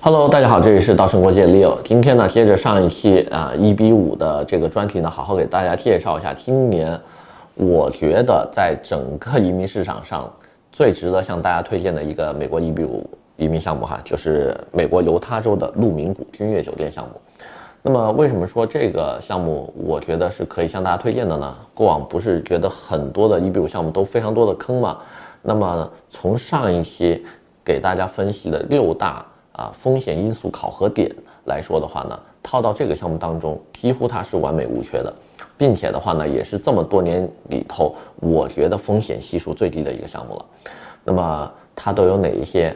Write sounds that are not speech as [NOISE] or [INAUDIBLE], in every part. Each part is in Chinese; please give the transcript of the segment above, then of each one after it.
Hello，大家好，这里是稻盛国际 Leo。今天呢，接着上一期啊一比五的这个专题呢，好好给大家介绍一下今年我觉得在整个移民市场上最值得向大家推荐的一个美国一比五移民项目哈，就是美国犹他州的鹿鸣谷君悦酒店项目。那么为什么说这个项目我觉得是可以向大家推荐的呢？过往不是觉得很多的一比五项目都非常多的坑吗？那么从上一期给大家分析的六大。啊，风险因素考核点来说的话呢，套到这个项目当中，几乎它是完美无缺的，并且的话呢，也是这么多年里头，我觉得风险系数最低的一个项目了。那么它都有哪一些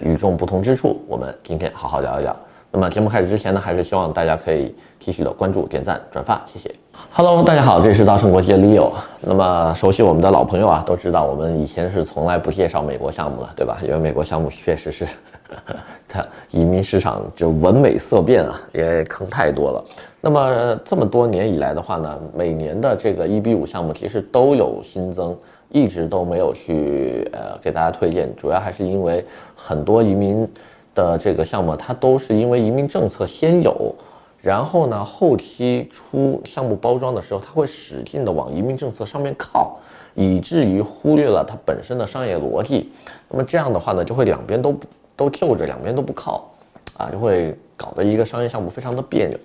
与众不同之处？我们今天好好聊一聊。那么节目开始之前呢，还是希望大家可以继续的关注、点赞、转发，谢谢。Hello，大家好，这是稻盛国际的 Leo。那么熟悉我们的老朋友啊，都知道我们以前是从来不介绍美国项目的，对吧？因为美国项目确实是 [LAUGHS] 它移民市场就闻美色变啊，也坑太多了。那么这么多年以来的话呢，每年的这个一比五项目其实都有新增，一直都没有去呃给大家推荐，主要还是因为很多移民。的这个项目，它都是因为移民政策先有，然后呢，后期出项目包装的时候，它会使劲的往移民政策上面靠，以至于忽略了它本身的商业逻辑。那么这样的话呢，就会两边都都就着，两边都不靠，啊，就会搞得一个商业项目非常的别扭。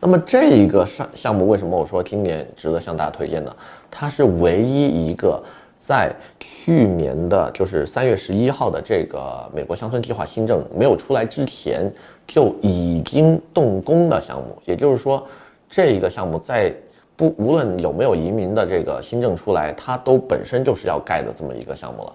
那么这一个项项目为什么我说今年值得向大家推荐呢？它是唯一一个。在去年的，就是三月十一号的这个美国乡村计划新政没有出来之前就已经动工的项目，也就是说，这一个项目在不无论有没有移民的这个新政出来，它都本身就是要盖的这么一个项目了。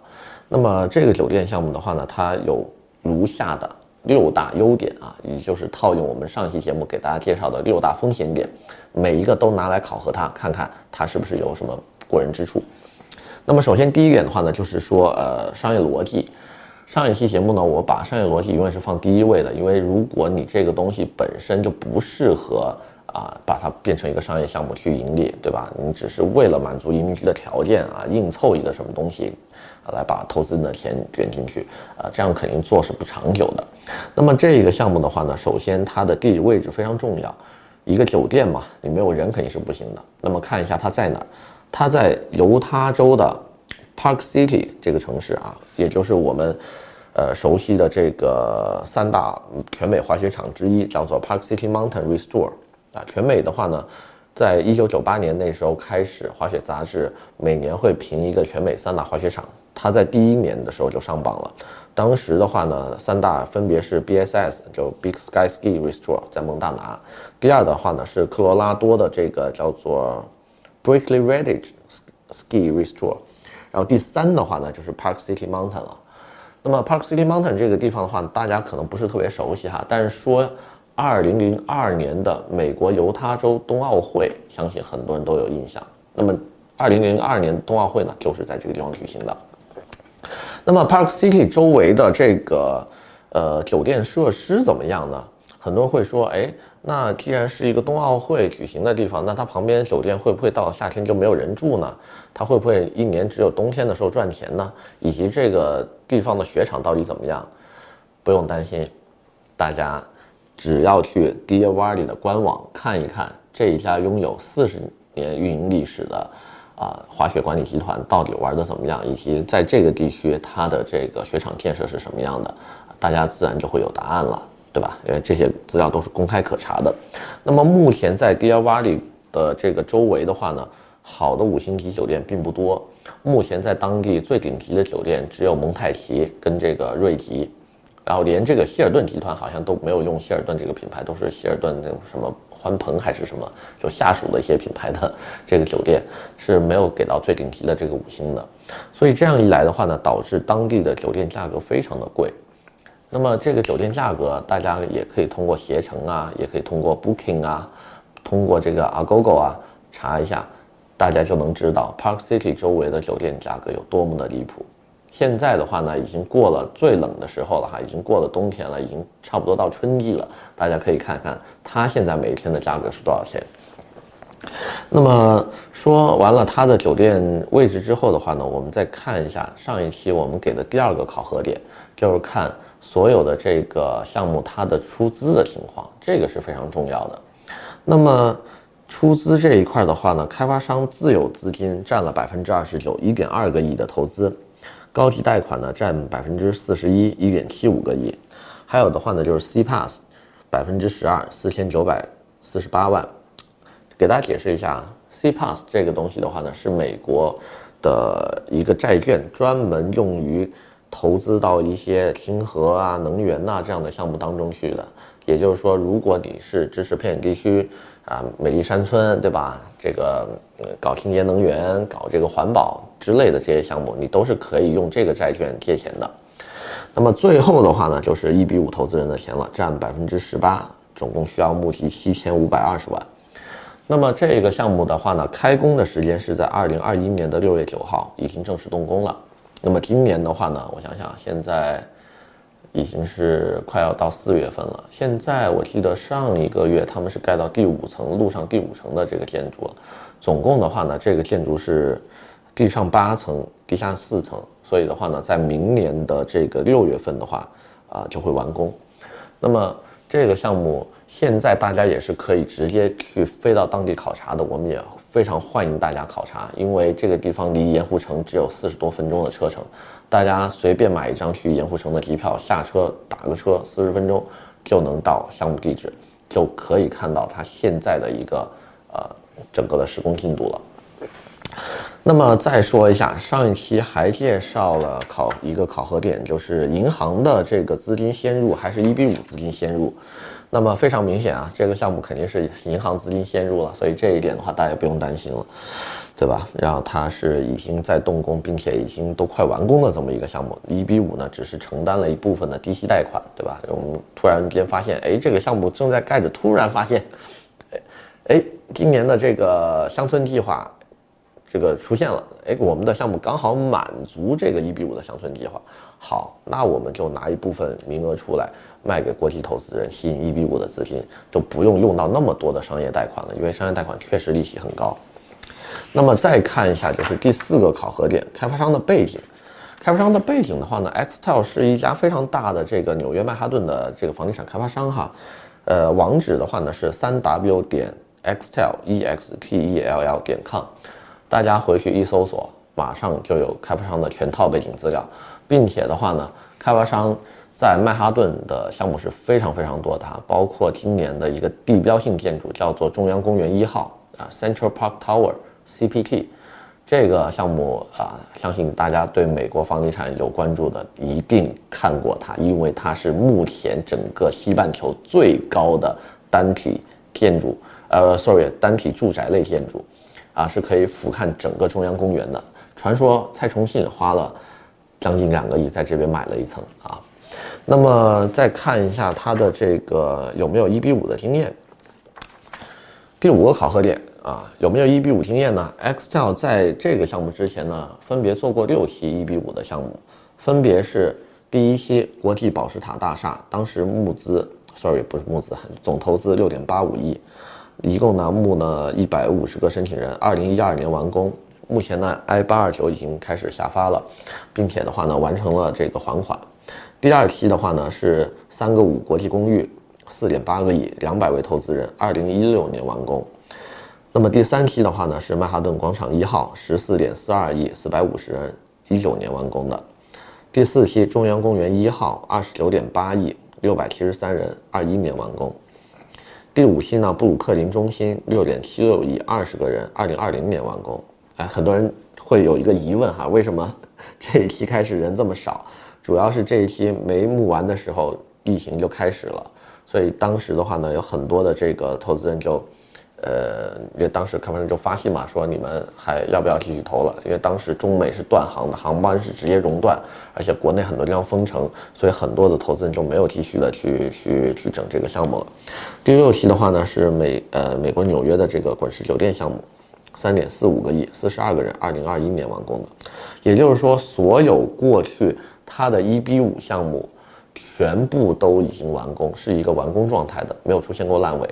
那么这个酒店项目的话呢，它有如下的六大优点啊，也就是套用我们上期节目给大家介绍的六大风险点，每一个都拿来考核它，看看它是不是有什么过人之处。那么首先第一点的话呢，就是说，呃，商业逻辑。上一期节目呢，我把商业逻辑永远是放第一位的，因为如果你这个东西本身就不适合啊，把它变成一个商业项目去盈利，对吧？你只是为了满足移民局的条件啊，硬凑一个什么东西，啊，来把投资人的钱卷进去啊，这样肯定做是不长久的。那么这个项目的话呢，首先它的地理位置非常重要，一个酒店嘛，你没有人肯定是不行的。那么看一下它在哪儿。它在犹他州的 Park City 这个城市啊，也就是我们呃熟悉的这个三大全美滑雪场之一，叫做 Park City Mountain Resort 全美的话呢，在一九九八年那时候开始，滑雪杂志每年会评一个全美三大滑雪场，它在第一年的时候就上榜了。当时的话呢，三大分别是 BSS 就 Big Sky Ski Resort 在蒙大拿，第二的话呢是科罗拉多的这个叫做。Berkeley Ridge Ski Resort，然后第三的话呢就是 Park City Mountain 了。那么 Park City Mountain 这个地方的话，大家可能不是特别熟悉哈，但是说2002年的美国犹他州冬奥会，相信很多人都有印象。那么2002年冬奥会呢，就是在这个地方举行的。那么 Park City 周围的这个呃酒店设施怎么样呢？很多人会说，哎。那既然是一个冬奥会举行的地方，那它旁边酒店会不会到夏天就没有人住呢？它会不会一年只有冬天的时候赚钱呢？以及这个地方的雪场到底怎么样？不用担心，大家只要去 Deer Valley 的官网看一看，这一家拥有四十年运营历史的啊、滑雪管理集团到底玩的怎么样，以及在这个地区它的这个雪场建设是什么样的，大家自然就会有答案了。对吧？因为这些资料都是公开可查的。那么目前在 Deer Valley 的这个周围的话呢，好的五星级酒店并不多。目前在当地最顶级的酒店只有蒙太奇跟这个瑞吉，然后连这个希尔顿集团好像都没有用希尔顿这个品牌，都是希尔顿那种什么欢朋还是什么，就下属的一些品牌的 [LAUGHS] 这个酒店是没有给到最顶级的这个五星的。所以这样一来的话呢，导致当地的酒店价格非常的贵。那么这个酒店价格，大家也可以通过携程啊，也可以通过 Booking 啊，通过这个 Agogo 啊查一下，大家就能知道 Park City 周围的酒店价格有多么的离谱。现在的话呢，已经过了最冷的时候了哈，已经过了冬天了，已经差不多到春季了。大家可以看看它现在每天的价格是多少钱。那么说完了它的酒店位置之后的话呢，我们再看一下上一期我们给的第二个考核点，就是看。所有的这个项目它的出资的情况，这个是非常重要的。那么出资这一块的话呢，开发商自有资金占了百分之二十九，一点二个亿的投资，高级贷款呢占百分之四十一，一点七五个亿，还有的话呢就是 CPAS，百分之十二，四千九百四十八万。给大家解释一下，C pass 这个东西的话呢，是美国的一个债券，专门用于投资到一些氢核啊、能源呐、这样的项目当中去的。也就是说，如果你是支持偏远地区啊、美丽山村，对吧？这个搞清洁能源、搞这个环保之类的这些项目，你都是可以用这个债券借钱的。那么最后的话呢，就是一比五投资人的钱了，占百分之十八，总共需要募集七千五百二十万。那么这个项目的话呢，开工的时间是在二零二一年的六月九号，已经正式动工了。那么今年的话呢，我想想，现在。已经是快要到四月份了。现在我记得上一个月他们是盖到第五层，路上第五层的这个建筑。总共的话呢，这个建筑是地上八层，地下四层。所以的话呢，在明年的这个六月份的话，啊、就会完工。那么这个项目现在大家也是可以直接去飞到当地考察的。我们也非常欢迎大家考察，因为这个地方离盐湖城只有四十多分钟的车程。大家随便买一张去盐湖城的机票，下车打个车，四十分钟就能到项目地址，就可以看到它现在的一个呃整个的施工进度了。那么再说一下，上一期还介绍了考一个考核点，就是银行的这个资金先入还是一比五资金先入？那么非常明显啊，这个项目肯定是银行资金先入了，所以这一点的话大家不用担心了。对吧？然后它是已经在动工，并且已经都快完工的这么一个项目。一比五呢，只是承担了一部分的低息贷款，对吧？我们突然间发现，哎，这个项目正在盖着，突然发现，哎，哎，今年的这个乡村计划，这个出现了，哎，我们的项目刚好满足这个一比五的乡村计划。好，那我们就拿一部分名额出来卖给国际投资人，吸引一比五的资金，就不用用到那么多的商业贷款了，因为商业贷款确实利息很高。那么再看一下，就是第四个考核点，开发商的背景。开发商的背景的话呢，Xtel 是一家非常大的这个纽约曼哈顿的这个房地产开发商哈。呃，网址的话呢是三 w 点 xtellextell 点 com 大家回去一搜索，马上就有开发商的全套背景资料，并且的话呢，开发商在曼哈顿的项目是非常非常多的，包括今年的一个地标性建筑叫做中央公园一号啊，Central Park Tower。CPT 这个项目啊，相信大家对美国房地产有关注的一定看过它，因为它是目前整个西半球最高的单体建筑，呃，sorry，单体住宅类建筑，啊，是可以俯瞰整个中央公园的。传说蔡崇信花了将近两个亿在这边买了一层啊。那么再看一下它的这个有没有一比五的经验。第五个考核点。啊，有没有一比五经验呢？Extell 在这个项目之前呢，分别做过六期一比五的项目，分别是第一期国际宝石塔大厦，当时募资，sorry 不是募资，总投资六点八五亿，一共呢募呢一百五十个申请人，二零一二年完工，目前呢 I 八二九已经开始下发了，并且的话呢完成了这个还款。第二期的话呢是三个五国际公寓，四点八个亿，两百位投资人，二零一六年完工。那么第三期的话呢，是曼哈顿广场一号，十四点四二亿，四百五十人，一九年完工的。第四期中央公园一号，二十九点八亿，六百七十三人，二一年完工。第五期呢，布鲁克林中心六点七六亿，二十个人，二零二零年完工。哎，很多人会有一个疑问哈，为什么 [LAUGHS] 这一期开始人这么少？主要是这一期没募完的时候，疫情就开始了，所以当时的话呢，有很多的这个投资人就。呃，因为当时开发商就发信嘛，说你们还要不要继续投了？因为当时中美是断航的，航班是直接熔断，而且国内很多地方封城，所以很多的投资人就没有继续的去去去整这个项目了。第六期的话呢，是美呃美国纽约的这个滚石酒店项目，三点四五个亿，四十二个人，二零二一年完工的。也就是说，所有过去它的一比五项目。全部都已经完工，是一个完工状态的，没有出现过烂尾。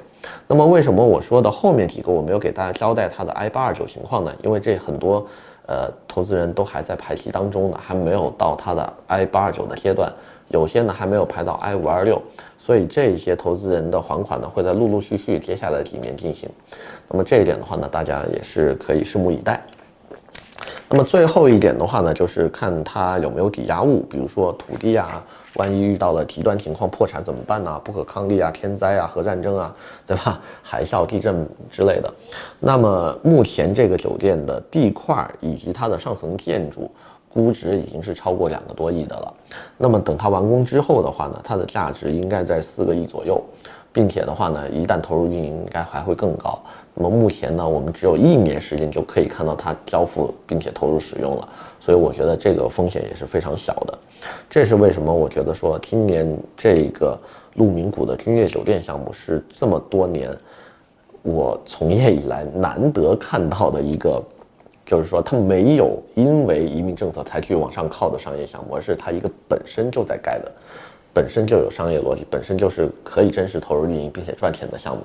那么为什么我说的后面几个我没有给大家交代它的 I 八二九情况呢？因为这很多呃投资人都还在排期当中呢，还没有到它的 I 八二九的阶段，有些呢还没有排到 I 五二六，所以这些投资人的还款呢会在陆陆续续接下来几年进行。那么这一点的话呢，大家也是可以拭目以待。那么最后一点的话呢，就是看它有没有抵押物，比如说土地啊，万一遇到了极端情况破产怎么办呢、不可抗力啊，天灾啊，核战争啊，对吧？[LAUGHS] 海啸、地震之类的。那么目前这个酒店的地块以及它的上层建筑。估值已经是超过两个多亿的了，那么等它完工之后的话呢，它的价值应该在四个亿左右，并且的话呢，一旦投入运营，应该还会更高。那么目前呢，我们只有一年时间就可以看到它交付并且投入使用了，所以我觉得这个风险也是非常小的。这是为什么？我觉得说今年这个鹿鸣谷的君悦酒店项目是这么多年我从业以来难得看到的一个。就是说，它没有因为移民政策才去往上靠的商业项目，而是它一个本身就在盖的，本身就有商业逻辑，本身就是可以真实投入运营并且赚钱的项目。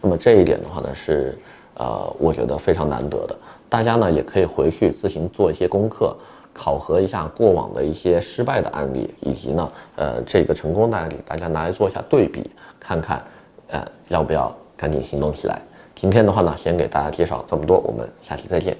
那么这一点的话呢，是呃，我觉得非常难得的。大家呢也可以回去自行做一些功课，考核一下过往的一些失败的案例，以及呢，呃，这个成功的案例，大家拿来做一下对比，看看，呃，要不要赶紧行动起来。今天的话呢，先给大家介绍这么多，我们下期再见。